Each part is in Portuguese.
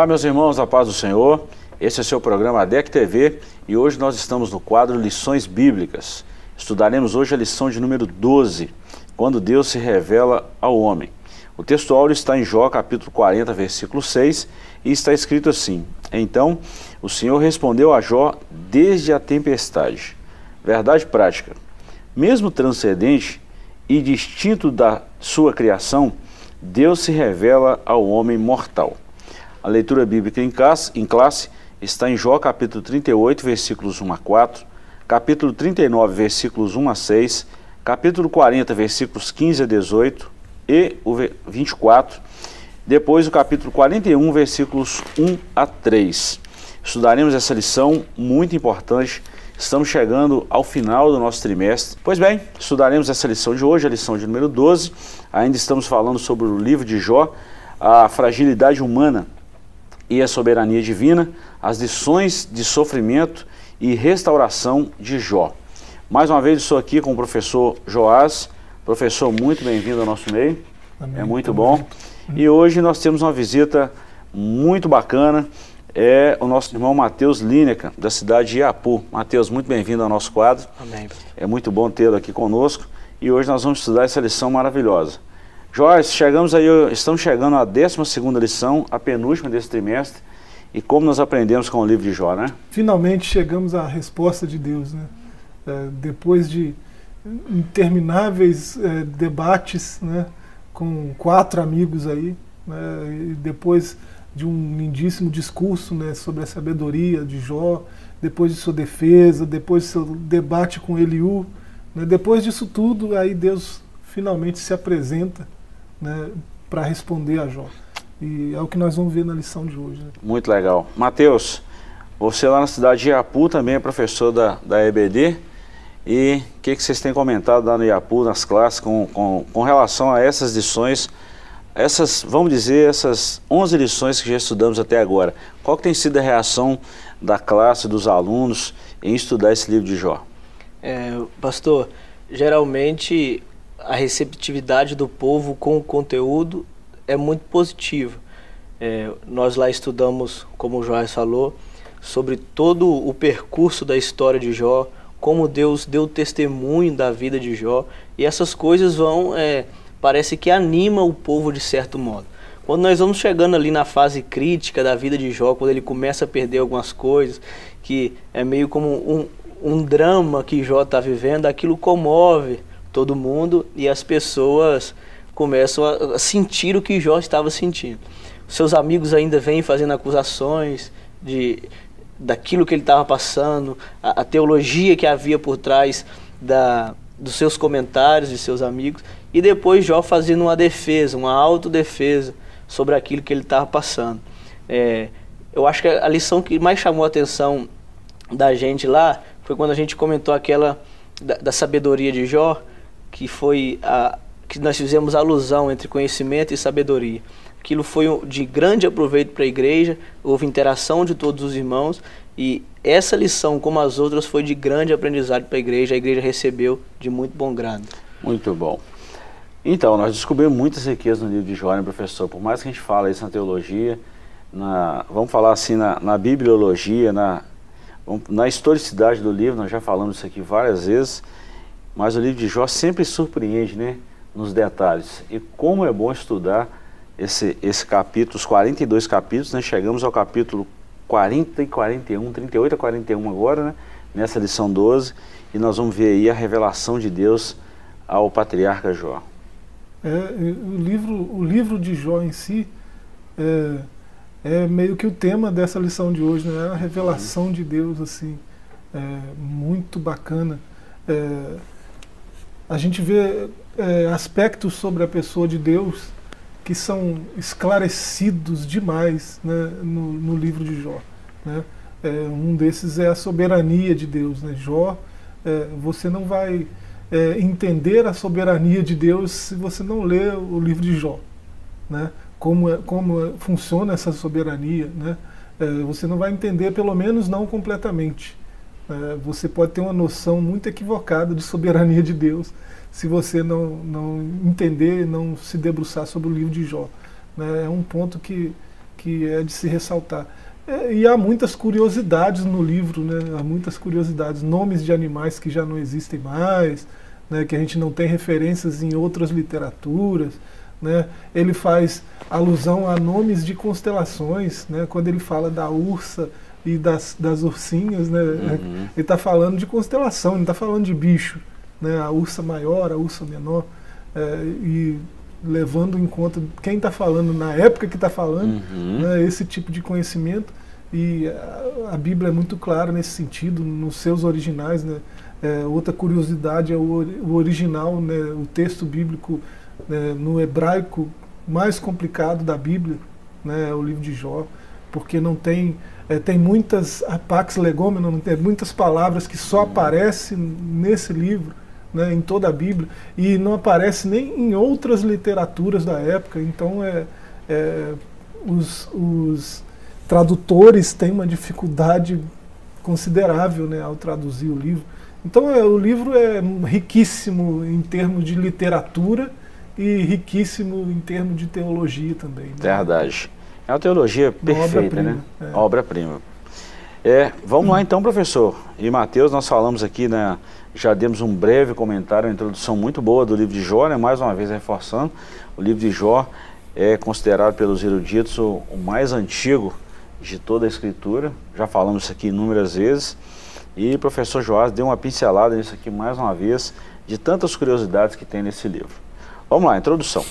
Olá, meus irmãos, a paz do Senhor. Esse é seu programa ADEC TV e hoje nós estamos no quadro Lições Bíblicas. Estudaremos hoje a lição de número 12, quando Deus se revela ao homem. O texto áureo está em Jó, capítulo 40, versículo 6, e está escrito assim: Então o Senhor respondeu a Jó desde a tempestade. Verdade prática. Mesmo transcendente e distinto da sua criação, Deus se revela ao homem mortal. A leitura bíblica em classe, em classe está em Jó capítulo 38, versículos 1 a 4, capítulo 39, versículos 1 a 6, capítulo 40, versículos 15 a 18 e o 24, depois o capítulo 41, versículos 1 a 3. Estudaremos essa lição muito importante. Estamos chegando ao final do nosso trimestre. Pois bem, estudaremos essa lição de hoje, a lição de número 12. Ainda estamos falando sobre o livro de Jó, a fragilidade humana e a soberania divina, as lições de sofrimento e restauração de Jó. Mais uma vez estou aqui com o professor Joás. Professor, muito bem-vindo ao nosso meio. Amém. É muito bom. E hoje nós temos uma visita muito bacana. É o nosso irmão Matheus Lineca, da cidade de Iapu. Matheus, muito bem-vindo ao nosso quadro. Amém. É muito bom tê-lo aqui conosco. E hoje nós vamos estudar essa lição maravilhosa. Joyce, chegamos aí, estamos chegando à 12 lição, a penúltima desse trimestre. E como nós aprendemos com o livro de Jó, né? Finalmente chegamos à resposta de Deus, né? É, depois de intermináveis é, debates, né? Com quatro amigos aí, né? depois de um lindíssimo discurso, né? Sobre a sabedoria de Jó, depois de sua defesa, depois de seu debate com Eliú, né? depois disso tudo, aí Deus finalmente se apresenta né, para responder a Jó. E é o que nós vamos ver na lição de hoje. Né? Muito legal. Mateus, você lá na cidade de Iapu também é professor da, da EBD. E o que, que vocês têm comentado lá no Iapu, nas classes, com, com, com relação a essas lições, essas, vamos dizer, essas 11 lições que já estudamos até agora? Qual que tem sido a reação da classe, dos alunos, em estudar esse livro de Jó? É, pastor, geralmente a receptividade do povo com o conteúdo é muito positiva. É, nós lá estudamos, como o Joás falou, sobre todo o percurso da história de Jó, como Deus deu testemunho da vida de Jó, e essas coisas vão, é, parece que anima o povo de certo modo. Quando nós vamos chegando ali na fase crítica da vida de Jó, quando ele começa a perder algumas coisas, que é meio como um, um drama que Jó está vivendo, aquilo comove todo mundo e as pessoas começam a sentir o que Jó estava sentindo. Seus amigos ainda vêm fazendo acusações de daquilo que ele estava passando, a, a, teologia que havia por trás da, dos seus comentários de seus amigos, e depois Jó fazendo uma defesa, uma autodefesa sobre aquilo que ele estava passando. É, eu acho que a lição que mais chamou a atenção da gente lá foi quando a gente comentou aquela da, da sabedoria de Jó, que foi a que nós fizemos alusão entre conhecimento e sabedoria. Aquilo foi de grande aproveito para a igreja, houve interação de todos os irmãos e essa lição, como as outras, foi de grande aprendizado para a igreja. A igreja recebeu de muito bom grado. Muito bom. Então, nós descobrimos muitas riquezas no livro de Jó, né, professor? Por mais que a gente fale isso na teologia, na, vamos falar assim, na, na bibliologia, na, na historicidade do livro, nós já falamos isso aqui várias vezes, mas o livro de Jó sempre surpreende, né? Nos detalhes. E como é bom estudar esse, esse capítulo, os 42 capítulos, né? Chegamos ao capítulo 40 e 41, 38 a 41 agora, né? Nessa lição 12. E nós vamos ver aí a revelação de Deus ao patriarca Jó. É, o, livro, o livro de Jó em si é, é meio que o tema dessa lição de hoje, né? É a revelação de Deus, assim, é, muito bacana. É, a gente vê é, aspectos sobre a pessoa de Deus que são esclarecidos demais né, no, no, livro de Jó. Né? É, um desses é a soberania de Deus. Né? Jó, é, você não vai é, entender a soberania de Deus se você não ler o livro de Jó. Né? Como, é, como funciona essa soberania. Né? É, você não vai entender, pelo menos não completamente. É, você pode ter uma noção muito equivocada de soberania de Deus se você não, não entender, não se debruçar sobre o livro de Jó. Né? É um ponto que, que é de se ressaltar. É, e há muitas curiosidades no livro, né? há muitas curiosidades, nomes de animais que já não existem mais, né? que a gente não tem referências em outras literaturas. Né? Ele faz alusão a nomes de constelações, né? quando ele fala da ursa e das, das ursinhas, né? Uhum. ele está falando de constelação, ele não está falando de bicho. Né? A ursa maior, a ursa menor. É, e levando em conta quem está falando na época que está falando, uhum. né, esse tipo de conhecimento. E a, a, Bíblia é muito clara nesse sentido, nos seus originais. Né? É, outra curiosidade é o, o original, né, o texto bíblico né, no hebraico mais complicado da Bíblia, né, é o livro de Jó, porque não tem é, tem muitas apax legomena, tem muitas palavras que só aparecem nesse livro né, em toda a Bíblia, e não aparece nem em outras literaturas da época. Então, é, é os, os, tradutores têm uma dificuldade considerável né, ao traduzir o livro. Então, é, o livro é riquíssimo em termos de literatura e riquíssimo em termos de teologia também. Né? Verdade. É uma teologia perfeita, obra né? É. Obra-prima. É, vamos lá então, professor. E Mateus, nós falamos aqui, né, já demos um breve comentário, uma introdução muito boa do livro de Jó, né, mais uma vez reforçando, o livro de Jó é considerado pelos eruditos o, o mais antigo de toda a escritura, já falamos isso aqui inúmeras vezes, e o professor Joás deu uma pincelada nisso aqui mais uma vez, de tantas curiosidades que tem nesse livro. Vamos lá, introdução.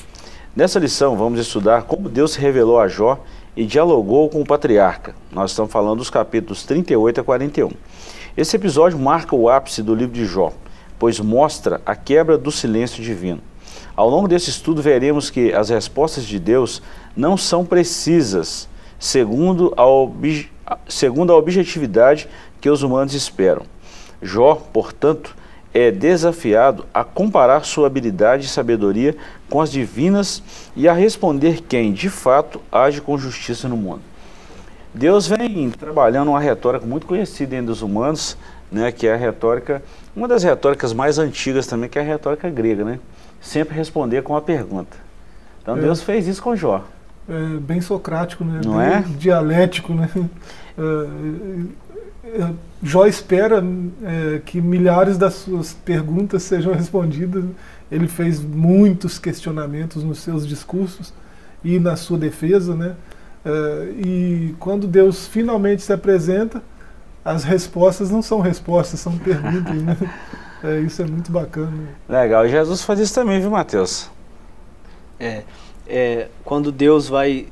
Nessa lição vamos estudar como Deus se revelou a Jó e dialogou com o patriarca. Nós estamos falando dos capítulos 38 a 41. Esse episódio marca o ápice do livro de Jó, pois mostra a quebra do silêncio divino. Ao longo desse estudo, veremos que as respostas de Deus não são precisas, segundo a, segundo a objetividade que os humanos esperam. Jó, portanto, é desafiado a comparar sua habilidade e sabedoria com as divinas e a responder quem, de fato, age com justiça no mundo. Deus vem trabalhando uma retórica muito conhecida entre os humanos, né, que é a retórica, uma das retóricas mais antigas também, que é a retórica grega, né? Sempre responder com uma pergunta. Então é. Deus fez isso com Jó. É bem socrático, né? Não bem é? Dialético, né? É, Jó espera é, que milhares das suas perguntas sejam respondidas. Ele fez muitos questionamentos nos seus discursos e na sua defesa, né? Uh, e quando Deus finalmente se apresenta, as respostas não são respostas, são perguntas. Né? É, isso é muito bacana. Legal. E Jesus faz isso também, viu, Mateus? É, é, quando Deus vai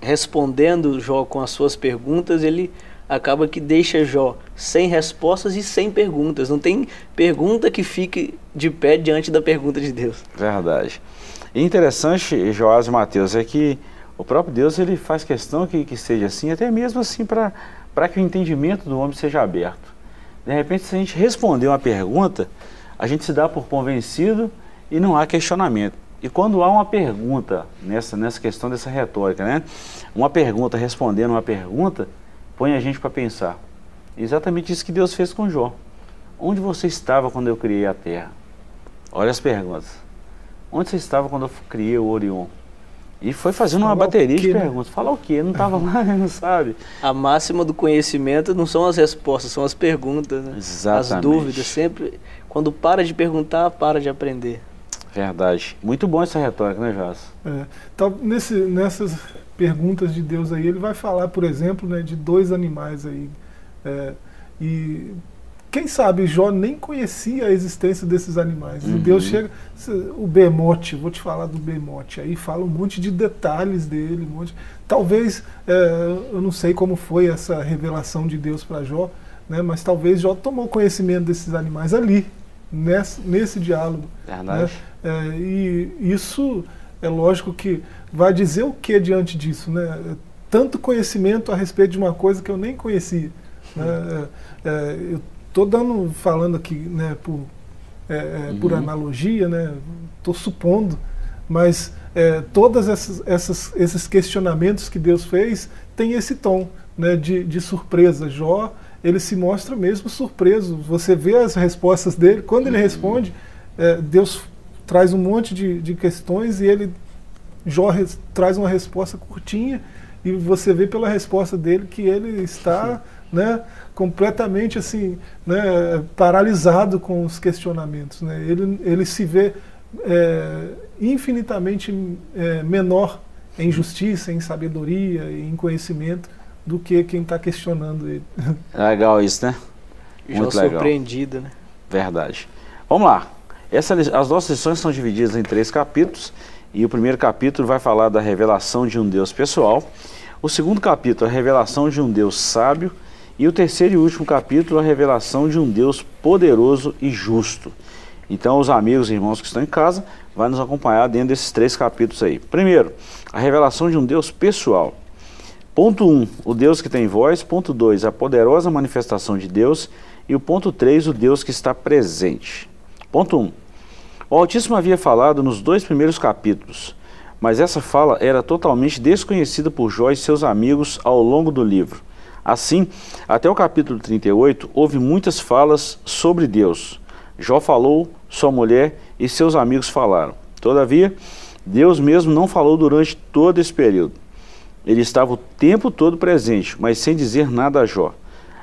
respondendo Jó com as suas perguntas, ele acaba que deixa Jó sem respostas e sem perguntas. Não tem pergunta que fique de pé diante da pergunta de Deus. Verdade. E interessante, Joás e Mateus, é que o próprio Deus ele faz questão que, que seja assim, até mesmo assim para que o entendimento do homem seja aberto. De repente, se a gente responder uma pergunta, a gente se dá por convencido e não há questionamento. E quando há uma pergunta nessa, nessa questão dessa retórica, né? uma pergunta respondendo uma pergunta, põe a gente para pensar. Exatamente isso que Deus fez com Jó. Onde você estava quando eu criei a terra? Olha as perguntas. Onde você estava quando eu criei o Orion? E foi fazendo uma bateria de né? perguntas. Falar o quê? Não estava lá, não sabe. A máxima do conhecimento não são as respostas, são as perguntas, né? Exatamente. As dúvidas. Sempre, quando para de perguntar, para de aprender. Verdade. Muito bom essa retórica, né, Jás? É. Então, nesse, nessas perguntas de Deus aí, ele vai falar, por exemplo, né, de dois animais aí. É, e quem sabe Jó nem conhecia a existência desses animais. Uhum. E Deus chega, o bemote, vou te falar do bemote, aí fala um monte de detalhes dele, um monte, talvez, é, eu não sei como foi essa revelação de Deus para Jó, né, mas talvez Jó tomou conhecimento desses animais ali, nesse, nesse diálogo. Né, é, e isso é lógico que vai dizer o que diante disso, né? Tanto conhecimento a respeito de uma coisa que eu nem conhecia. Né? É, é, eu Estou dando, falando aqui né, por, é, é, uhum. por analogia, né? Estou supondo, mas é, todas essas, essas, esses questionamentos que Deus fez tem esse tom né, de, de surpresa. Jó, ele se mostra mesmo surpreso. Você vê as respostas dele. Quando ele uhum. responde, é, Deus traz um monte de, de questões e ele Jó res, traz uma resposta curtinha e você vê pela resposta dele que ele está né, completamente assim, né, paralisado com os questionamentos. Né? Ele, ele se vê é, infinitamente é, menor em justiça, em sabedoria, em conhecimento do que quem está questionando ele. Legal isso, né? Muito Já legal. surpreendido, né? Verdade. Vamos lá. Essa, as nossas lições são divididas em três capítulos e o primeiro capítulo vai falar da revelação de um Deus pessoal. O segundo capítulo, a revelação de um Deus sábio. E o terceiro e último capítulo, a revelação de um Deus poderoso e justo. Então, os amigos e irmãos que estão em casa vão nos acompanhar dentro desses três capítulos aí. Primeiro, a revelação de um Deus pessoal. Ponto 1, um, o Deus que tem voz. Ponto 2, a poderosa manifestação de Deus. E o ponto 3, o Deus que está presente. Ponto 1. Um, o Altíssimo havia falado nos dois primeiros capítulos, mas essa fala era totalmente desconhecida por Jó e seus amigos ao longo do livro. Assim, até o capítulo 38, houve muitas falas sobre Deus. Jó falou, sua mulher e seus amigos falaram. Todavia, Deus mesmo não falou durante todo esse período. Ele estava o tempo todo presente, mas sem dizer nada a Jó,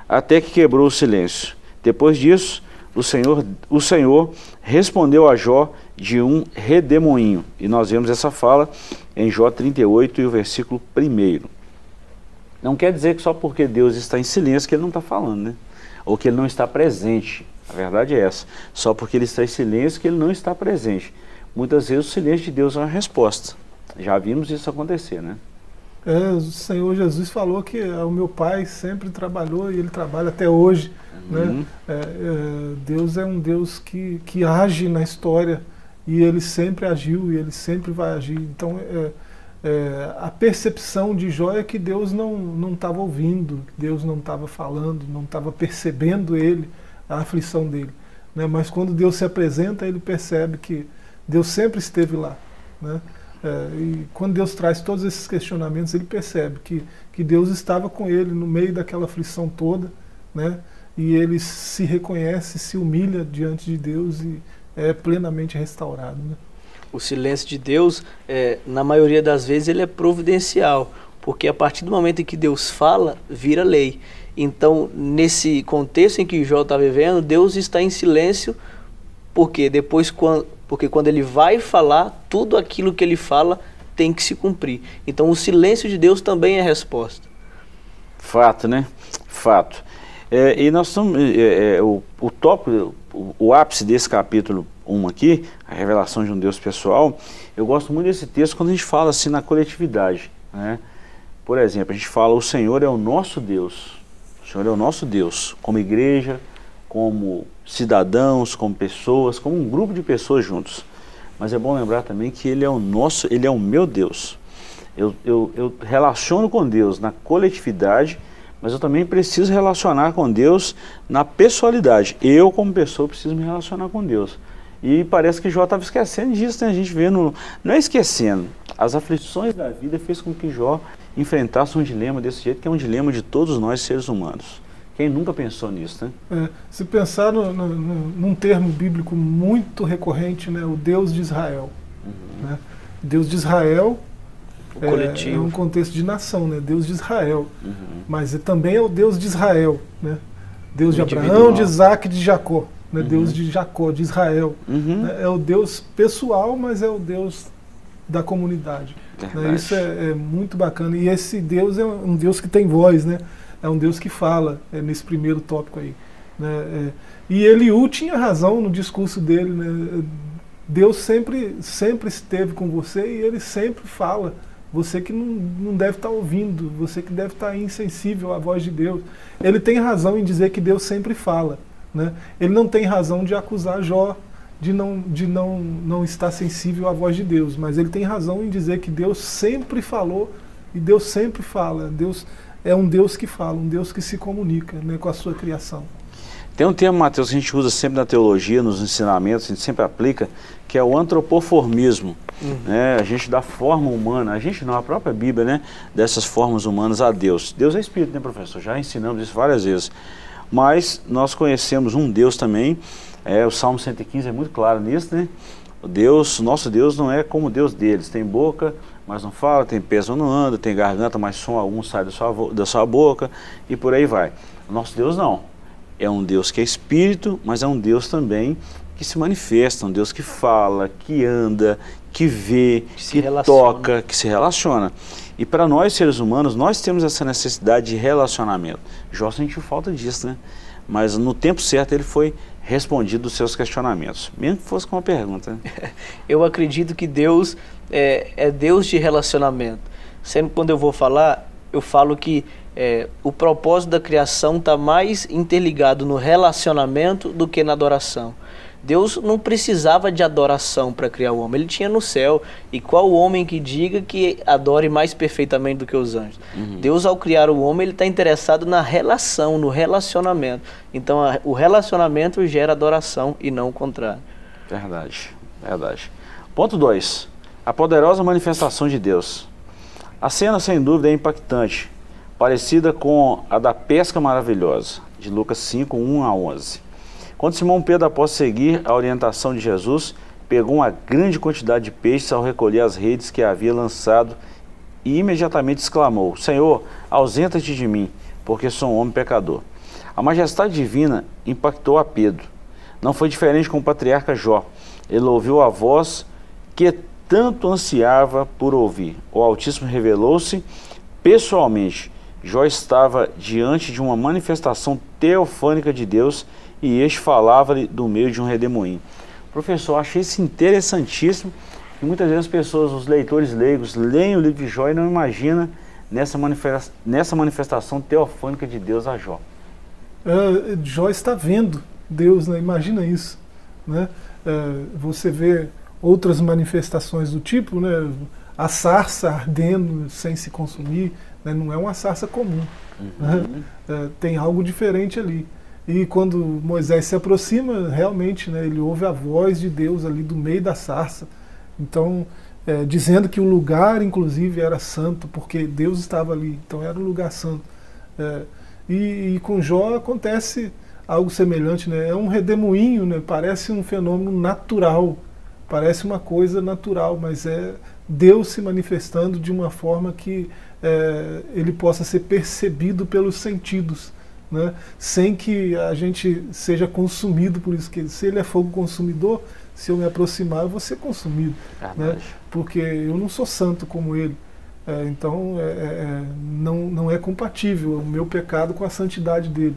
até que quebrou o silêncio. Depois disso, o Senhor, o Senhor respondeu a Jó de um redemoinho. E nós vemos essa fala em Jó 38 e o versículo 1. Não quer dizer que só porque Deus está em silêncio que ele não está falando, né? Ou que ele não está presente. A verdade é essa. Só porque ele está em silêncio que ele não está presente. Muitas vezes o silêncio de Deus é uma resposta. Já vimos isso acontecer, né? É, o Senhor Jesus falou que o meu pai sempre trabalhou e ele trabalha até hoje. Né? Uhum. É, é, Deus é um Deus que, que age na história e ele sempre agiu e ele sempre vai agir. Então, é, é, a percepção de Jó é que Deus não estava ouvindo, Deus não estava falando, não estava percebendo ele, a aflição dele. Né? Mas quando Deus se apresenta, ele percebe que Deus sempre esteve lá. Né? É, e quando Deus traz todos esses questionamentos, ele percebe que, que Deus estava com ele no meio daquela aflição toda, né? e ele se reconhece, se humilha diante de Deus e é plenamente restaurado. Né? o silêncio de Deus, é, na maioria das vezes, ele é providencial, porque a partir do momento em que Deus fala, vira lei. Então, nesse contexto em que Jó está vivendo, Deus está em silêncio, porque depois, quando, porque quando ele vai falar, tudo aquilo que ele fala tem que se cumprir. Então, o silêncio de Deus também é resposta. Fato, né? Fato. É, e nós estamos. É, é, o, o tópico, o, o ápice desse capítulo 1 aqui, a revelação de um Deus pessoal, eu gosto muito desse texto quando a gente fala assim na coletividade. Né? Por exemplo, a gente fala: o Senhor é o nosso Deus. O Senhor é o nosso Deus, como igreja, como cidadãos, como pessoas, como um grupo de pessoas juntos. Mas é bom lembrar também que Ele é o nosso, Ele é o meu Deus. Eu, eu, eu relaciono com Deus na coletividade mas eu também preciso relacionar com Deus na pessoalidade. Eu, como pessoa, preciso me relacionar com Deus. E parece que Jó estava esquecendo disso, né? A gente vê no. Não é esquecendo. As aflições da vida fez com que Jó enfrentasse um dilema desse jeito, que é um dilema de todos nós seres humanos. Quem nunca pensou nisso, né? É, se pensar no, no, num termo bíblico muito recorrente, né? O Deus de Israel. Uhum. Né? Deus de Israel o é, coletivo. É um contexto de nação, né? Deus de Israel. Uhum. Mas também é o Deus de Israel, né? Deus de Abraão, de Isaac e de Jacó. Né? Uhum. Deus de Jacó, de Israel. Uhum. Né? É o Deus pessoal, mas é o Deus da comunidade. Né? Isso é, é, muito bacana. E esse Deus é um Deus que tem voz, né? É um Deus que fala é, nesse primeiro tópico aí. Né? É, e Eliú tinha razão no discurso dele, né? Deus sempre, sempre esteve com você e ele sempre fala. Você que não, não deve estar ouvindo, você que deve estar insensível à voz de Deus. Ele tem razão em dizer que Deus sempre fala. Né? Ele não tem razão de acusar Jó de, não, de não, não estar sensível à voz de Deus, mas ele tem razão em dizer que Deus sempre falou e Deus sempre fala. Deus é um Deus que fala, um Deus que se comunica né, com a sua criação. Tem um termo, Mateus, que a gente usa sempre na teologia, nos ensinamentos, a gente sempre aplica, que é o antropoformismo. Uhum. Né? A gente dá forma humana, a gente não, a própria Bíblia, né? Dessas formas humanas a Deus. Deus é Espírito, né, professor? Já ensinamos isso várias vezes. Mas nós conhecemos um Deus também, é, o Salmo 115 é muito claro nisso, né? O Deus, nosso Deus não é como o Deus deles, tem boca mas não fala, tem peso, não anda, tem garganta, mas som algum sai da sua, da sua boca e por aí vai. Nosso Deus não. É um Deus que é espírito, mas é um Deus também que se manifesta, um Deus que fala, que anda, que vê, que, que toca, que se relaciona. E para nós, seres humanos, nós temos essa necessidade de relacionamento. Jó sentiu falta disso, né? Mas no tempo certo ele foi respondido os seus questionamentos, mesmo que fosse com uma pergunta. Né? Eu acredito que Deus é, é, Deus de relacionamento. Sempre quando eu vou falar, eu falo que é, o propósito da criação está mais interligado no relacionamento do que na adoração. Deus não precisava de adoração para criar o homem, ele tinha no céu. E qual o homem que diga que adore mais perfeitamente do que os anjos? Uhum. Deus, ao criar o homem, ele está interessado na relação, no relacionamento. Então, a, o relacionamento gera adoração e não o contrário. Verdade, verdade. Ponto 2. A poderosa manifestação de Deus. A cena, sem dúvida, é impactante, parecida com a da pesca maravilhosa, de Lucas 5, 1 a 11. Quando Simão Pedro, após seguir a orientação de Jesus, pegou uma grande quantidade de peixes ao recolher as redes que havia lançado e imediatamente exclamou: Senhor, ausenta-te de mim, porque sou um homem pecador. A majestade divina impactou a Pedro. Não foi diferente com o patriarca Jó. Ele ouviu a voz que tanto ansiava por ouvir. O Altíssimo revelou-se pessoalmente. Jó estava diante de uma manifestação teofânica de Deus e este falava-lhe do meio de um redemoinho. Professor, achei isso interessantíssimo e muitas vezes as pessoas, os leitores leigos, leem o livro de Jó e não imaginam nessa, manifesta nessa manifestação teofânica de Deus a Jó. Uh, Jó está vendo Deus, né? imagina isso. Né? Uh, você vê outras manifestações do tipo, né? a sarça ardendo sem se consumir, né? não é uma sarça comum. Uhum. Né? Uh, tem algo diferente ali. E quando Moisés se aproxima, realmente, né, ele ouve a voz de Deus ali do meio da sarça. Então, é, dizendo que o lugar, inclusive, era santo, porque Deus estava ali. Então, era um lugar santo. É, e, e, com Jó acontece algo semelhante, né? É um redemoinho, né? Parece um fenômeno natural, parece uma coisa natural, mas é Deus se manifestando de uma forma que é, ele possa ser percebido pelos sentidos né, sem que a gente seja consumido por isso. Que se ele é fogo consumidor, se eu me aproximar, eu vou ser consumido. Né, porque eu não sou santo como ele. É, então é, é, é, não, não é compatível o meu pecado com a santidade dele.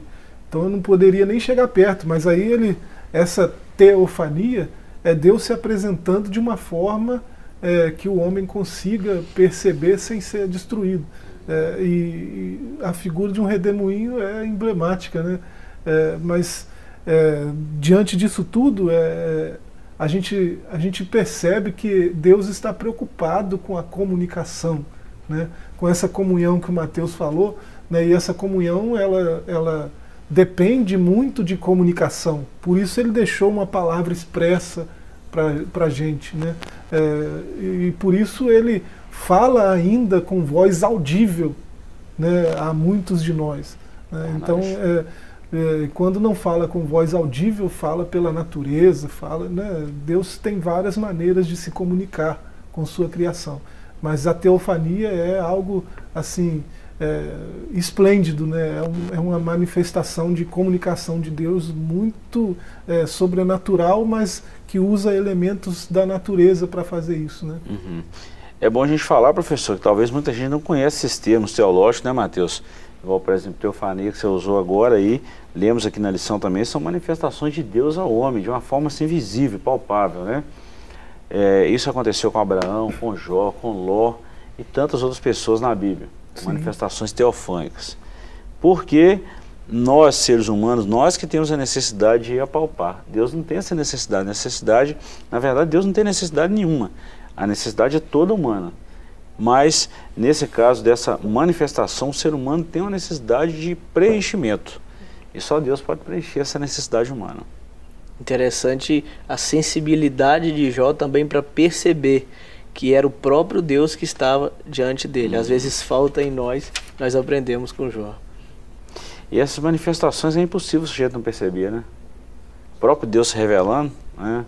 Então eu não poderia nem chegar perto, mas aí ele, essa teofania é Deus se apresentando de uma forma é, que o homem consiga perceber sem ser destruído. É, e, e, a figura de um redemoinho é emblemática, né? É, mas é, diante disso tudo, é, a, gente, a gente percebe que Deus está preocupado com a comunicação, né? com essa comunhão que o Mateus falou, né? e essa comunhão ela, ela depende muito de comunicação. Por isso ele deixou uma palavra expressa para a gente. Né? É, e por isso ele fala ainda com voz audível né, a muitos de nós. Né? Então, é, é, quando não fala com voz audível, fala pela natureza, fala. Né, Deus tem várias maneiras de se comunicar com sua criação. Mas a teofania é algo assim é, esplêndido, né? É, um, é, uma manifestação de comunicação de Deus muito é, sobrenatural, mas que usa elementos da natureza para fazer isso, né? Uhum. É bom a gente falar, professor, que talvez muita gente não conhece esses termos teológicos, né, Mateus? Igual, por exemplo, teofania que você usou agora aí, lemos aqui na lição também, são manifestações de Deus ao homem, de uma forma assim visível, palpável, né? É, isso aconteceu com Abraão, com Jó, com Ló e tantas outras pessoas na Bíblia. Sim. Manifestações teofânicas. Porque nós, seres humanos, nós que temos a necessidade de apalpar. Deus não tem essa necessidade. Necessidade, na verdade, Deus não tem necessidade nenhuma. A necessidade é toda humana. Mas, nesse caso dessa manifestação, o ser humano tem uma necessidade de preenchimento. E só Deus pode preencher essa necessidade humana. Interessante a sensibilidade de Jó também para perceber que era o próprio Deus que estava diante dele. Às vezes falta em nós, nós aprendemos com Jó. E essas manifestações é impossível o sujeito não perceber, né? O próprio Deus se revelando, né?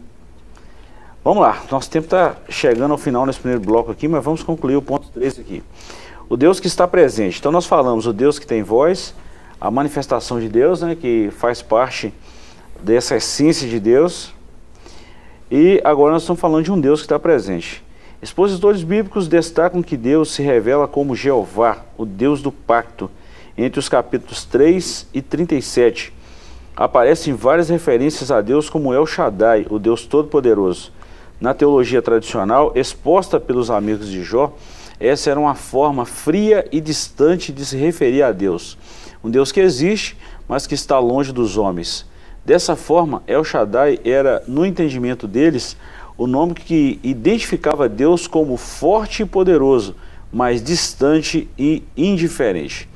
Vamos lá, nosso tempo está chegando ao final nesse primeiro bloco aqui, mas vamos concluir o ponto 3 aqui. O Deus que está presente. Então nós falamos o Deus que tem voz, a manifestação de Deus, né, que faz parte dessa essência de Deus. E agora nós estamos falando de um Deus que está presente. Expositores bíblicos destacam que Deus se revela como Jeová, o Deus do pacto, entre os capítulos 3 e 37. Aparecem várias referências a Deus como El Shaddai, o Deus Todo-Poderoso. Na teologia tradicional, exposta pelos amigos de Jó, essa era uma forma fria e distante de se referir a Deus. Um Deus que existe, mas que está longe dos homens. Dessa forma, El Shaddai era, no entendimento deles, o nome que identificava Deus como forte e poderoso, mas distante e indiferente.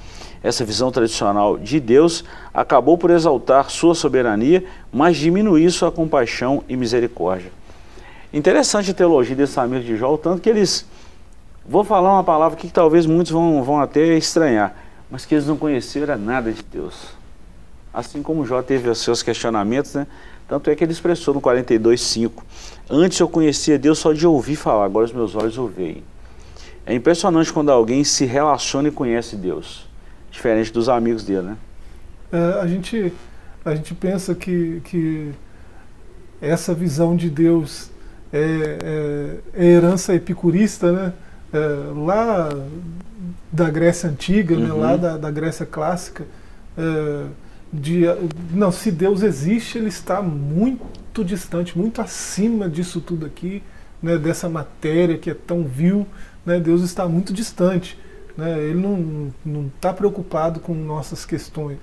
Essa visão tradicional de Deus acabou por exaltar sua soberania, mas diminuir sua compaixão e misericórdia. Interessante a teologia desses amigos de Jó, tanto que eles. Vou falar uma palavra que talvez muitos vão, vão até estranhar, mas que eles não conheceram nada de Deus. Assim como Jó teve os seus questionamentos, né? Tanto é que ele expressou no 42,5: Antes eu conhecia Deus só de ouvir falar, agora os meus olhos o veem. É impressionante quando alguém se relaciona e conhece Deus, diferente dos amigos dele, né? É, a, gente, a gente pensa que, que essa visão de Deus é, é, é herança epicurista, né? É, lá da Grécia Antiga, uhum. né? lá da, da Grécia Clássica. É, de, não, se Deus existe, ele está muito distante, muito acima disso tudo aqui, né? dessa matéria que é tão vil. Né? Deus está muito distante. Né? Ele não está preocupado com nossas questões.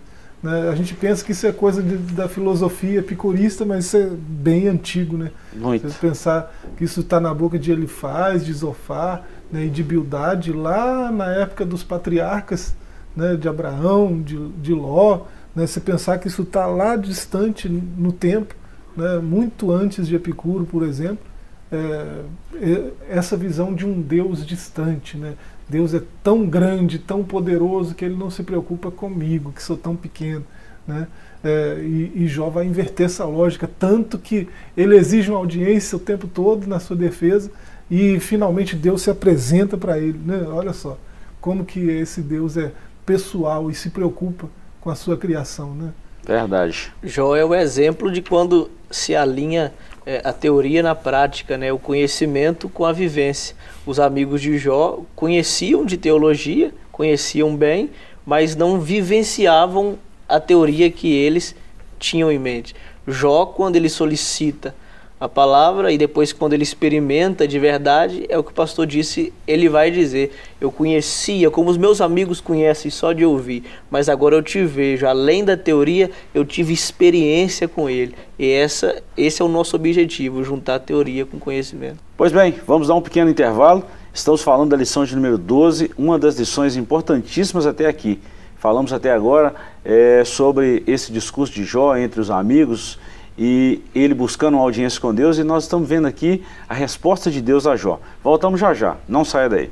Né? A gente pensa que isso é coisa de, da filosofia epicurista, mas isso é bem antigo. Né? Muito. Você pensar que isso está na boca de Elifaz, de Zofar né, e de Bildade, lá na época dos patriarcas, né, de Abraão, de, de Ló. Né? Você pensar que isso está lá distante no tempo, né, muito antes de Epicuro, por exemplo. É, é, essa visão de um Deus distante, né? Deus é tão grande, tão poderoso que ele não se preocupa comigo, que sou tão pequeno. Né? É, e, e, Jó vai inverter essa lógica, tanto que ele exige uma audiência o tempo todo na sua defesa e finalmente Deus se apresenta para ele. Né? Olha só como que esse Deus é pessoal e se preocupa com a sua criação. Né? Verdade. Jó é o exemplo de quando se alinha é, a teoria na prática, né? o conhecimento com a vivência. Os amigos de Jó conheciam de teologia, conheciam bem, mas não vivenciavam a teoria que eles tinham em mente. Jó, quando ele solicita a palavra e depois quando ele experimenta de verdade, é o que o pastor disse, ele vai dizer, eu conhecia, como os meus amigos conhecem só de ouvir, mas agora eu te vejo, além da teoria, eu tive experiência com ele. E essa, esse é o nosso objetivo, juntar teoria com conhecimento. Pois bem, vamos dar um pequeno intervalo. Estamos falando da lição de número 12, uma das lições importantíssimas até aqui. Falamos até agora é, sobre esse discurso de Jó entre os amigos, e ele buscando uma audiência com Deus, e nós estamos vendo aqui a resposta de Deus a Jó. Voltamos já já, não saia daí.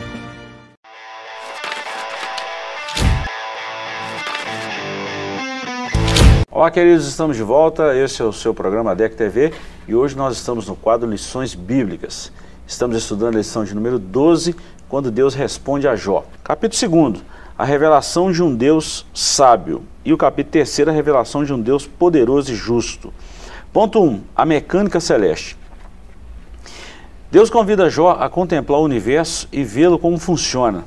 Olá, queridos, estamos de volta. Esse é o seu programa DEC TV e hoje nós estamos no quadro Lições Bíblicas. Estamos estudando a lição de número 12, quando Deus responde a Jó. Capítulo 2, a revelação de um Deus sábio. E o capítulo 3, a revelação de um Deus poderoso e justo. Ponto 1, um, a mecânica celeste. Deus convida Jó a contemplar o universo e vê-lo como funciona.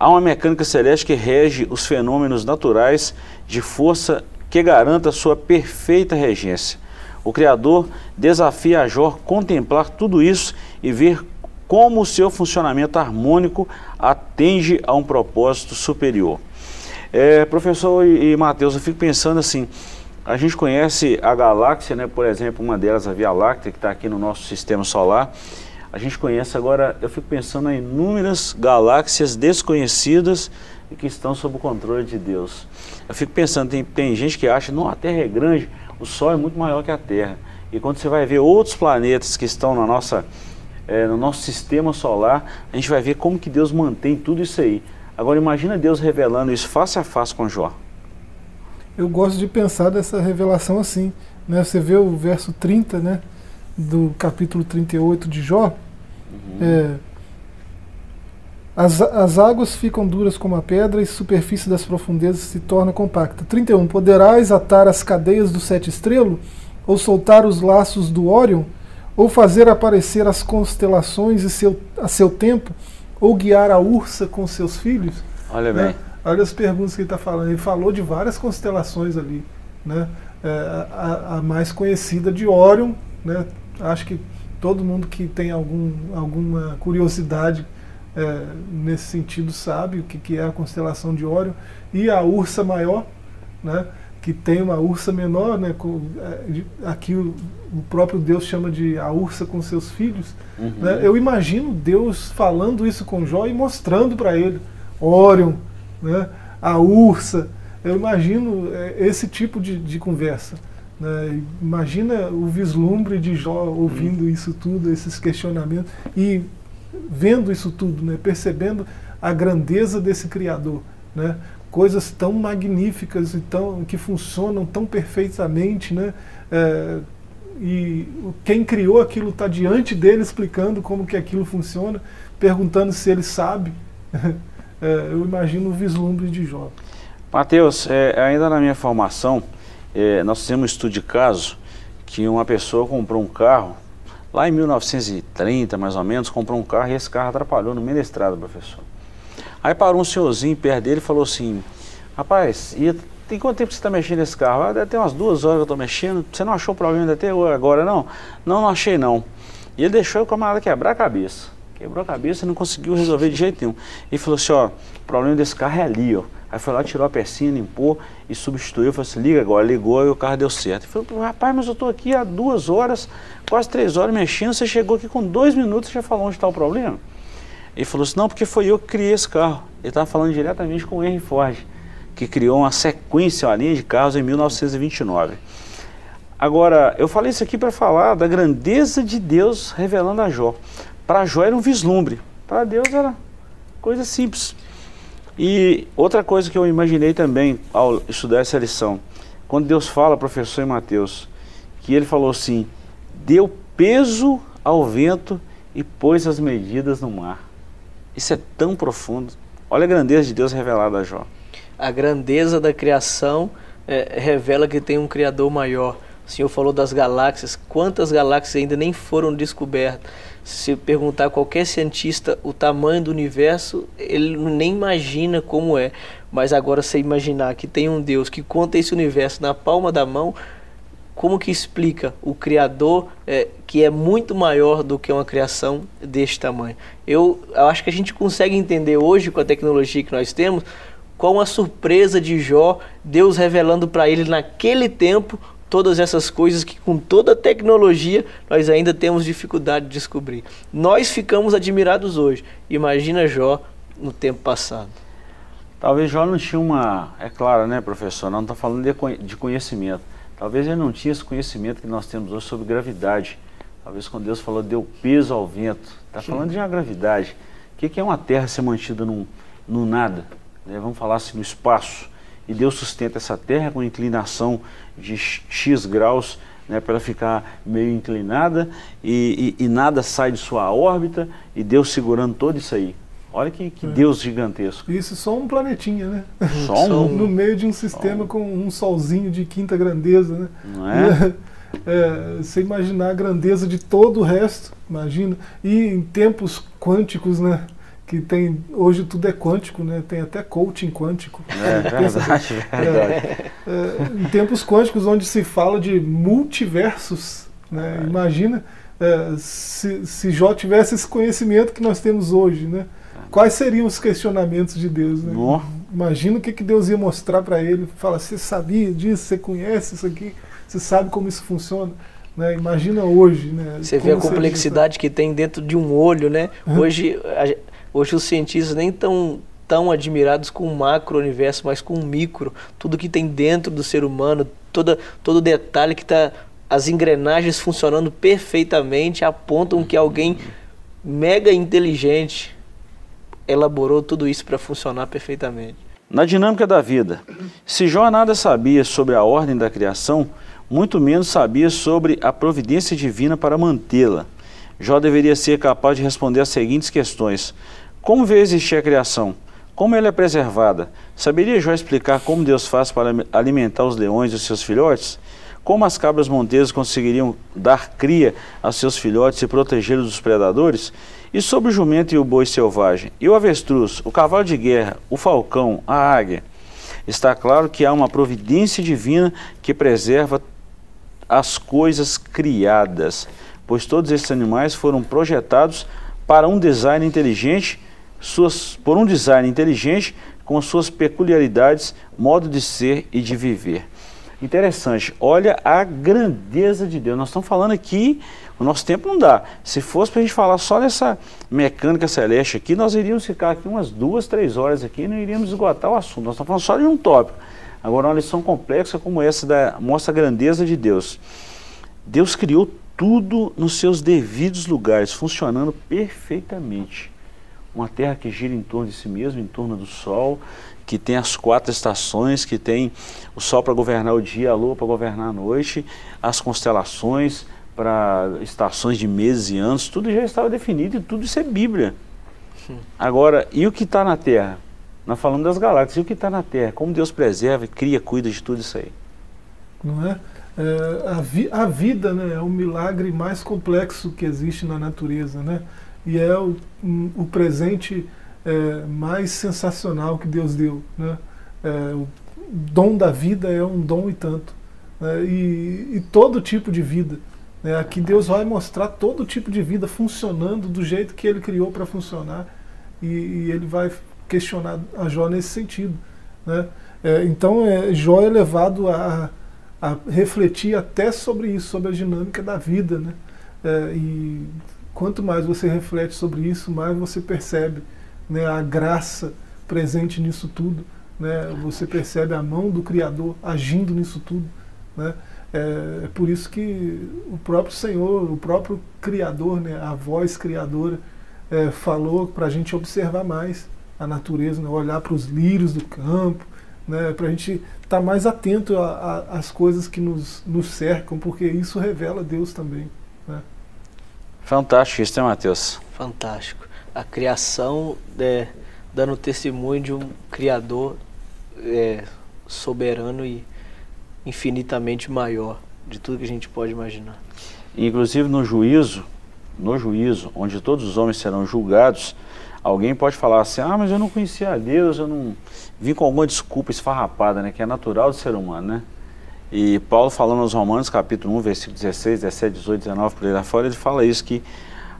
Há uma mecânica celeste que rege os fenômenos naturais de força que garanta sua perfeita regência. O Criador desafia a Jó contemplar tudo isso e ver como o seu funcionamento harmônico atende a um propósito superior. É, professor e, e Matheus, eu fico pensando assim, a gente conhece a galáxia, né? Por exemplo, uma delas, a Via Láctea, que está aqui no nosso sistema solar. A gente conhece agora, eu fico pensando em inúmeras galáxias desconhecidas que estão sob o controle de Deus. Eu fico pensando, tem, tem gente que acha, não, a Terra é grande, o Sol é muito maior que a Terra. E quando você vai ver outros planetas que estão na nossa, é, no nosso sistema solar, a gente vai ver como que Deus mantém tudo isso aí. Agora imagina Deus revelando isso face a face com Jó. Eu gosto de pensar dessa revelação assim. Né? Você vê o verso 30 né, do capítulo 38 de Jó. Uhum. É, as, as águas ficam duras como a pedra e a superfície das profundezas se torna compacta. 31. Poderás atar as cadeias do sete estrelo, ou soltar os laços do Órion, ou fazer aparecer as constelações e seu, a seu tempo, ou guiar a ursa com seus filhos? Olha bem. Né? Olha as perguntas que ele está falando. Ele falou de várias constelações ali. Né? É, a, a, mais conhecida de Órion, né? acho que todo mundo que tem algum, alguma curiosidade é, nesse sentido sabe o que, que é a constelação de Órion, e a Ursa Maior, né, que tem uma ursa menor, né, com, é, aqui o, o, próprio Deus chama de a ursa com seus filhos. Uhum. Né, eu imagino Deus falando isso com Jó e mostrando para ele Órion, né, a ursa. Eu imagino é, esse tipo de, de conversa. Né? Imagina o vislumbre de Jó ouvindo uhum. isso tudo, esses questionamentos. E vendo isso tudo, né, percebendo a grandeza desse Criador, né, coisas tão magníficas e tão, que funcionam tão perfeitamente, né, é, e quem criou aquilo está diante dele explicando como que aquilo funciona, perguntando se ele sabe. é, eu imagino o vislumbre de Jó. Mateus, é, ainda na minha formação, é, nós fizemos um estudo de caso que uma pessoa comprou um carro Lá em 1930, mais ou menos, comprou um carro e esse carro atrapalhou no meio da estrada, professor. Aí parou um senhorzinho perto dele e falou assim, rapaz, e tem quanto tempo você está mexendo nesse carro? Ah, deve ter umas duas horas que eu estou mexendo. Você não achou problema até agora, não? Não, não achei não. E ele deixou o camarada quebrar a cabeça. Quebrou a cabeça e não conseguiu resolver de jeito nenhum. Ele falou assim, ó, o problema desse carro é ali, ó. Aí foi lá, tirou a pecinha, limpou e substituiu. Falei assim, liga agora, ligou e o carro deu certo. Ele falou, rapaz, mas eu estou aqui há duas horas, quase três horas mexendo, você chegou aqui com dois minutos e já falou onde está o problema? Ele falou assim, não, porque foi eu que criei esse carro. Ele estava falando diretamente com o Henry Ford, que criou uma sequência, uma linha de carros em 1929. Agora, eu falei isso aqui para falar da grandeza de Deus revelando a Jó. Para Jó era um vislumbre, para Deus era coisa simples. E outra coisa que eu imaginei também ao estudar essa lição, quando Deus fala, professor em Mateus, que ele falou assim: deu peso ao vento e pôs as medidas no mar. Isso é tão profundo. Olha a grandeza de Deus revelada a Jó. A grandeza da criação é, revela que tem um Criador maior. O Senhor falou das galáxias. Quantas galáxias ainda nem foram descobertas? Se perguntar a qualquer cientista o tamanho do universo, ele nem imagina como é. Mas agora, você imaginar que tem um Deus que conta esse universo na palma da mão, como que explica o Criador é, que é muito maior do que uma criação deste tamanho? Eu, eu acho que a gente consegue entender hoje, com a tecnologia que nós temos, qual a surpresa de Jó, Deus revelando para ele naquele tempo todas essas coisas que com toda a tecnologia nós ainda temos dificuldade de descobrir. Nós ficamos admirados hoje. Imagina Jó no tempo passado. Talvez Jó não tinha uma, é claro, né, professor, não está falando de conhecimento. Talvez ele não tinha esse conhecimento que nós temos hoje sobre gravidade. Talvez quando Deus falou deu peso ao vento, está falando de uma gravidade. O que é uma terra ser mantida no, no nada? Né? Vamos falar assim, no espaço e Deus sustenta essa terra com inclinação de X graus, né, para ficar meio inclinada e, e, e, nada sai de sua órbita e Deus segurando todo isso aí. Olha que, que é. Deus gigantesco. Isso só um planetinha, né? Só um? no meio de um sistema com um solzinho de quinta grandeza, né? Não é? é? Você imaginar a grandeza de todo o resto, imagina. E em tempos quânticos, né? Que tem hoje tudo é quântico, né? Tem até coaching quântico. É verdade, verdade. É, é, em tempos quânticos onde se fala de multiversos, né? É. Imagina é, se, se Jó tivesse esse conhecimento que nós temos hoje, né? Quais seriam os questionamentos de Deus, né? Imagina o que, que Deus ia mostrar para ele. Fala, você sabia disso, você conhece isso aqui, você sabe como isso funciona. Né? Imagina hoje. Né? Você vê a complexidade que tem dentro de um olho. Né? Hoje, a, hoje os cientistas nem estão tão admirados com o macro universo, mas com o micro. Tudo que tem dentro do ser humano, toda, todo detalhe que está. As engrenagens funcionando perfeitamente apontam que alguém mega inteligente elaborou tudo isso para funcionar perfeitamente. Na dinâmica da vida, se Jó nada sabia sobre a ordem da criação, muito menos sabia sobre a providência divina para mantê-la. Jó deveria ser capaz de responder as seguintes questões: Como vê existir a criação? Como ela é preservada? Saberia Jó explicar como Deus faz para alimentar os leões e os seus filhotes? Como as cabras montesas conseguiriam dar cria aos seus filhotes e protegê-los dos predadores? E sobre o jumento e o boi selvagem, e o avestruz, o cavalo de guerra, o falcão, a águia, está claro que há uma providência divina que preserva as coisas criadas, pois todos esses animais foram projetados para um design inteligente, suas, por um design inteligente com suas peculiaridades, modo de ser e de viver. Interessante, olha a grandeza de Deus. Nós estamos falando aqui o nosso tempo não dá. Se fosse para a gente falar só dessa mecânica celeste aqui, nós iríamos ficar aqui umas duas, três horas aqui e não iríamos esgotar o assunto. Nós estamos falando só de um tópico. Agora, uma lição complexa como essa da, mostra a grandeza de Deus. Deus criou tudo nos seus devidos lugares, funcionando perfeitamente. Uma terra que gira em torno de si mesma, em torno do Sol, que tem as quatro estações, que tem o Sol para governar o dia, a Lua para governar a noite, as constelações, para estações de meses e anos, tudo já estava definido e tudo isso é Bíblia. Agora, e o que está na Terra? Nós falamos das galáxias, e o que está na Terra? Como Deus preserva, cria, cuida de tudo isso aí? Não é? é a, vi, a, vida né, é o milagre mais complexo que existe na natureza, né? E é o, um, o presente é, mais sensacional que Deus deu, né? É, o dom da vida é um dom e tanto. Né? E, e todo tipo de vida. Né? Aqui Deus vai mostrar todo tipo de vida funcionando do jeito que Ele criou para funcionar e, e, Ele vai questionar a Jó nesse sentido. Né? É, então é, Jó é levado a, a, refletir até sobre isso, sobre a dinâmica da vida. Né? É, e quanto mais você reflete sobre isso, mais você percebe né, a graça presente nisso tudo. Né? Você percebe a mão do Criador agindo nisso tudo. Né? É, é, por isso que o próprio Senhor, o próprio Criador, né, a voz criadora, é, falou para a gente observar mais a natureza, né, olhar para os lírios do campo, né, para a gente estar tá mais atento às coisas que nos, nos cercam, porque isso revela Deus também. Né. Fantástico isso, né, Mateus? Fantástico. A criação é, dando testemunho de um Criador é, soberano e infinitamente maior de tudo que a gente pode imaginar. Inclusive no juízo, no juízo, onde todos os homens serão julgados, alguém pode falar assim: "Ah, mas eu não conhecia a Deus, eu não vim com alguma desculpa esfarrapada, né, que é natural do ser humano, né?" E Paulo falando aos Romanos, capítulo 1, versículo 16, 17, 18, 19, por aí lá fora, ele fala isso que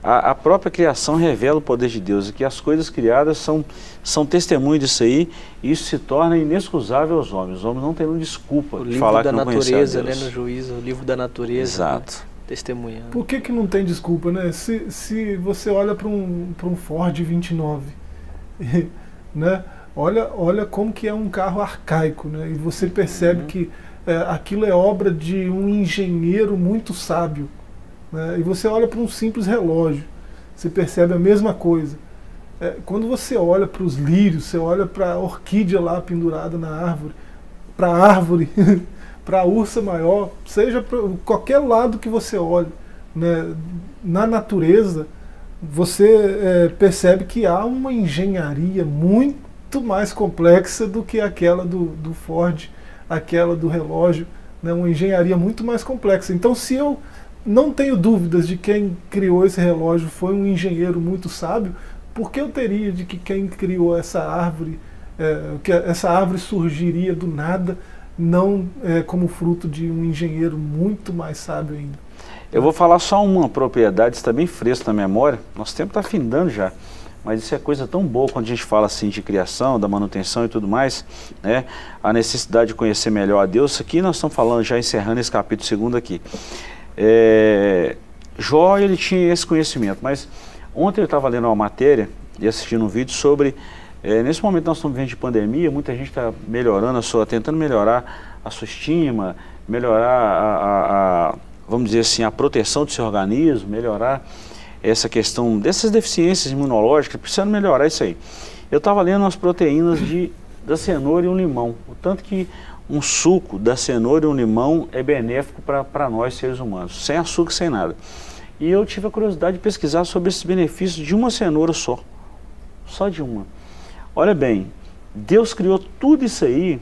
a, a, própria criação revela o poder de Deus e que as coisas criadas são, são testemunho disso aí e isso se torna inexcusável aos homens. Os homens não têm desculpa de falar que não natureza, né, no juízo, o livro da natureza. Exato. Né, testemunhando. Por que, que não tem desculpa, né? Se, se você olha para um, um Ford 29, né? Olha, olha como que é um carro arcaico, né? E você percebe uhum. que é, aquilo é obra de um engenheiro muito sábio, né? E você olha para um simples relógio, você percebe a mesma coisa. É, quando você olha para os lírios, você olha para a orquídea lá pendurada na árvore, para a árvore, para a ursa maior, seja para qualquer lado que você olhe, né? na natureza, você é, percebe que há uma engenharia muito mais complexa do que aquela do, do Ford, aquela do relógio, né? uma engenharia muito mais complexa. Então, se eu não tenho dúvidas de quem criou esse relógio foi um engenheiro muito sábio, porque eu teria de que quem criou essa árvore, é, que essa árvore surgiria do nada, não é, como fruto de um engenheiro muito mais sábio ainda. Eu vou falar só uma propriedade, está bem fresco na memória, nosso tempo está findando já, mas isso é coisa tão boa quando a gente fala assim de criação, da manutenção e tudo mais, né? A necessidade de conhecer melhor a Deus. Aqui nós estamos falando, já encerrando esse capítulo segundo aqui. É, Jó, ele tinha esse conhecimento, mas ontem eu estava lendo uma matéria e assistindo um vídeo sobre, é, nesse momento nós estamos vivendo de pandemia, muita gente está melhorando a sua, tentando melhorar a sua estima, melhorar a, a, a vamos dizer assim, a proteção do seu organismo, melhorar essa questão dessas deficiências imunológicas, precisando melhorar isso aí. Eu estava lendo as proteínas de, da cenoura e um limão, o tanto que um suco da cenoura e um limão é benéfico para nós seres humanos, sem açúcar, sem nada. E eu tive a curiosidade de pesquisar sobre esses benefícios de uma cenoura só, só de uma. Olha bem, Deus criou tudo isso aí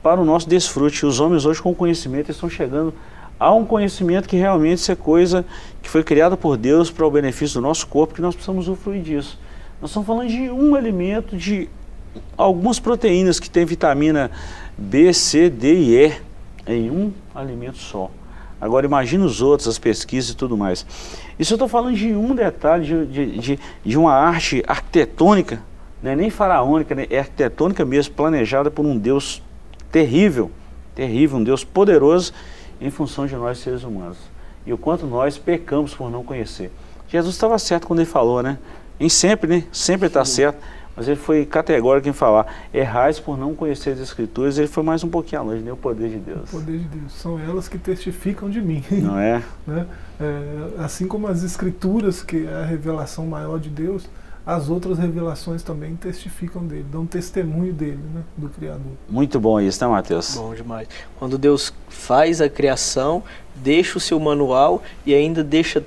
para o nosso desfrute. Os homens hoje com conhecimento estão chegando há um conhecimento que realmente isso é coisa que foi criada por Deus para o benefício do nosso corpo, que nós precisamos usufruir disso. Nós estamos falando de um alimento, de algumas proteínas que tem vitamina B, C, D e E em um alimento só. Agora imagine os outros, as pesquisas e tudo mais. Isso eu estou falando de um detalhe, de, de, de, uma arte arquitetônica, não é nem faraônica, né? é arquitetônica mesmo, planejada por um Deus terrível, terrível, um Deus poderoso em função de nós seres humanos. E o quanto nós pecamos por não conhecer. Jesus estava certo quando ele falou, né? Em sempre, né? Sempre está certo. Mas ele foi categórico em falar, errais por não conhecer as Escrituras, ele foi mais um pouquinho longe, nem o poder de Deus. O poder de Deus. São elas que testificam de mim. Não é? né? é assim como as Escrituras, que é a revelação maior de Deus, as outras revelações também testificam dele, dão testemunho dele, né, do Criador. Muito bom isso, né, Mateus? Bom demais. Quando Deus faz a criação, deixa o seu manual e ainda deixa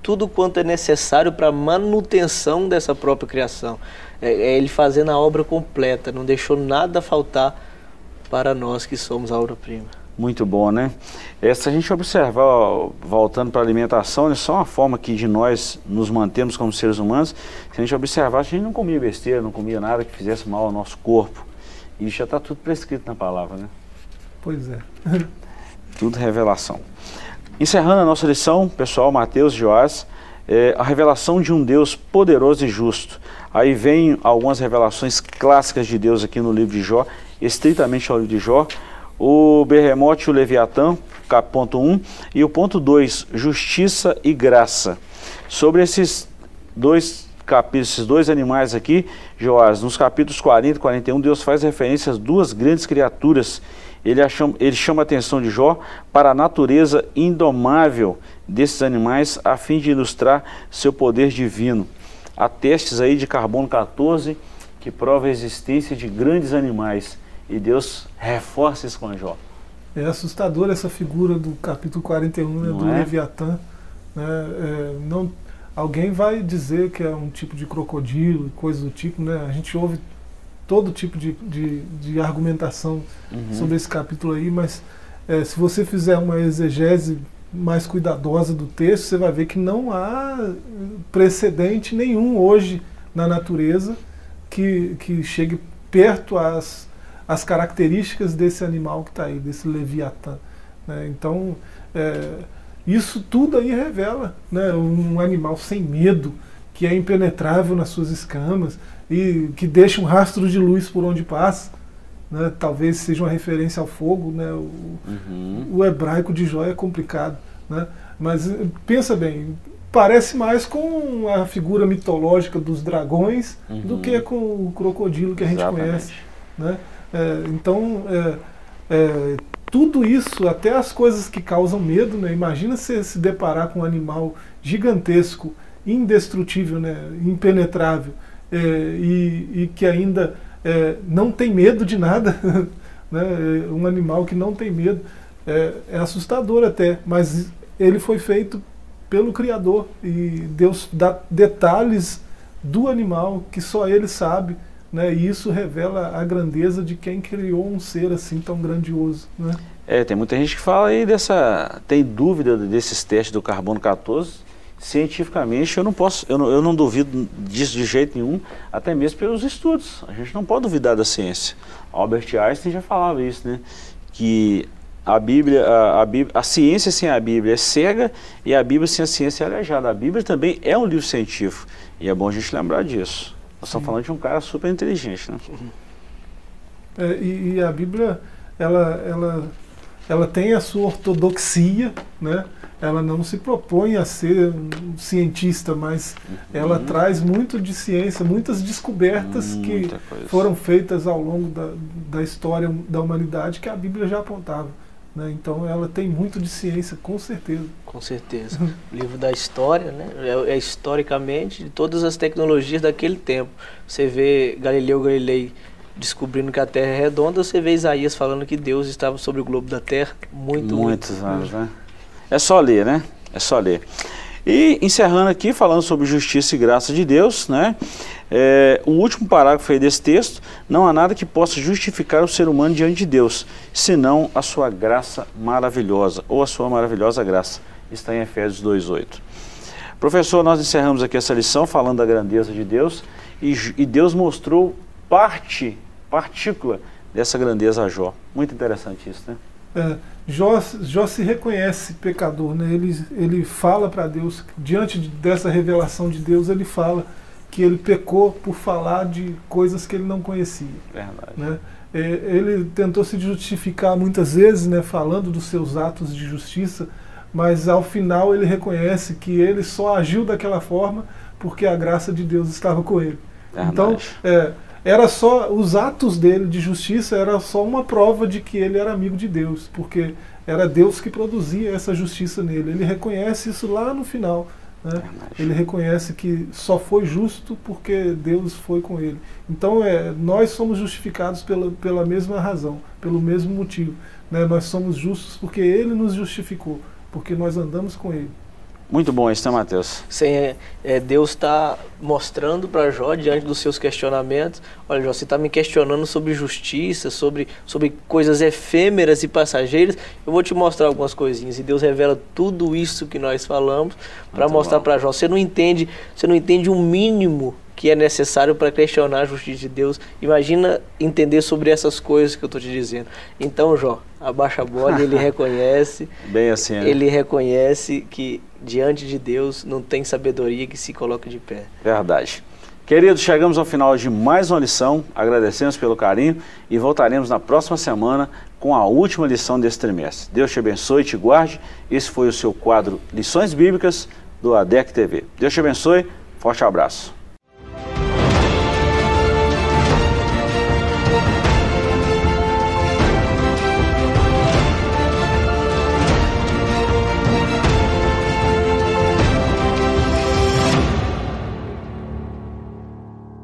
tudo quanto é necessário para a manutenção dessa própria criação. É, é, ele fazendo a obra completa, não deixou nada faltar para nós que somos a obra-prima. Muito bom, né? É, se a gente observar, voltando para a alimentação, é só uma forma que de nós nos mantemos como seres humanos. Se a gente observar, a gente não comia besteira, não comia nada que fizesse mal ao nosso corpo. E isso já está tudo prescrito na palavra, né? Pois é. tudo revelação. Encerrando a nossa lição, pessoal, Mateus e Joás, é, a revelação de um Deus poderoso e justo. Aí vem algumas revelações clássicas de Deus aqui no livro de Jó, estritamente ao livro de Jó o Berremote e o Leviatã, ponto 1, e o ponto 2, Justiça e Graça. Sobre esses dois capítulos, esses dois animais aqui, Joás, nos capítulos 40 e 41, Deus faz referência às duas grandes criaturas. Ele, chama, ele chama a atenção de Jó para a natureza indomável desses animais, a fim de ilustrar seu poder divino. Há testes aí de carbono 14 que prova a existência de grandes animais e Deus reforça isso com Jó. É assustador essa figura do capítulo 41 né, do é? Leviatã. Né, é, não, alguém vai dizer que é um tipo de crocodilo, coisa do tipo. Né, a gente ouve todo tipo de, de, de argumentação uhum. sobre esse capítulo aí, mas é, se você fizer uma exegese mais cuidadosa do texto, você vai ver que não há precedente nenhum hoje na natureza que, que chegue perto às as características desse animal que está aí, desse Leviatã. Né? Então, é, isso tudo aí revela né, um animal sem medo, que é impenetrável nas suas escamas e que deixa um rastro de luz por onde passa. Né? Talvez seja uma referência ao fogo. Né? O, uhum. o hebraico de Jó é complicado. Né? Mas pensa bem, parece mais com a figura mitológica dos dragões uhum. do que com o crocodilo que a gente Exatamente. conhece. Né? É, então, é, é, tudo isso, até as coisas que causam medo, né? imagina você se deparar com um animal gigantesco, indestrutível, né? impenetrável, e, e, que ainda não tem medo de nada, né? um animal que não tem medo, é, é assustador até, mas ele foi feito pelo Criador e Deus dá detalhes do animal que só ele sabe né? E isso revela a grandeza de quem criou um ser assim tão grandioso. Né? É, tem muita gente que fala aí dessa. tem dúvida desses testes do carbono 14. Cientificamente, eu não posso, eu não, eu não duvido disso de jeito nenhum, até mesmo pelos estudos. A gente não pode duvidar da ciência. Albert Einstein já falava isso, né? Que a Bíblia, a, a, Bíblia, a ciência sem a Bíblia é cega e a Bíblia sem a ciência é aleijada. A Bíblia também é um livro científico e é bom a gente lembrar disso. Nós estamos falando de um cara super inteligente, né? É, e, e, a Bíblia, ela, ela, ela tem a sua ortodoxia, né? Ela não se propõe a ser um cientista, mas uhum. ela traz muito de ciência, muitas descobertas que foram feitas ao longo da, da história da humanidade que a Bíblia já apontava. Né? Então ela tem muito de ciência, com certeza. Com certeza. o livro da história, né? É, é, historicamente de todas as tecnologias daquele tempo. Você vê Galileu Galilei descobrindo que a Terra é redonda, você vê Isaías falando que Deus estava sobre o globo da Terra muito muitos anos, né? É só ler, né? É só ler. E encerrando aqui, falando sobre justiça e graça de Deus, né? É, o último parágrafo aí desse texto, não há nada que possa justificar o ser humano diante de Deus, senão a sua graça maravilhosa, ou a sua maravilhosa graça. Está em Efésios 2,8. Professor, nós encerramos aqui essa lição falando da grandeza de Deus, e, e Deus mostrou parte, partícula dessa grandeza a Jó. Muito interessante isso, né? É, Jó, Jó se reconhece pecador, né? ele, ele fala para Deus, diante dessa revelação de Deus, ele fala que ele pecou por falar de coisas que ele não conhecia. Verdade. Né? É, ele tentou se justificar muitas vezes, né, falando dos seus atos de justiça, mas ao final ele reconhece que ele só agiu daquela forma porque a graça de Deus estava com ele. Verdade. Então, é, era só os atos dele de justiça era só uma prova de que ele era amigo de Deus, porque era Deus que produzia essa justiça nele. Ele reconhece isso lá no final. Né? Ele reconhece que só foi justo porque Deus foi com ele. Então é, nós somos justificados pela, pela mesma razão, pelo mesmo motivo. Né? Nós somos justos porque Ele nos justificou, porque nós andamos com Ele. Muito bom isso, né, Matheus? Sim, é Deus está mostrando para Jó, diante dos seus questionamentos, olha, Jó, você está me questionando sobre justiça, sobre, sobre coisas efêmeras e passageiras, eu vou te mostrar algumas coisinhas. E Deus revela tudo isso que nós falamos para mostrar para Jó. Você não entende, você não entende o um mínimo que é necessário para questionar a justiça de Deus. Imagina entender sobre essas coisas que eu estou te dizendo. Então, Jó, abaixa a bola e ele reconhece. Bem assim, né? Ele reconhece que diante de Deus não tem sabedoria que se coloque de pé. Verdade. Queridos, chegamos ao final de mais uma lição. Agradecemos pelo carinho e voltaremos na próxima semana com a última lição desse trimestre. Deus te abençoe e te guarde. Esse foi o seu quadro Lições Bíblicas do ADEC TV. Deus te abençoe. Forte abraço. you.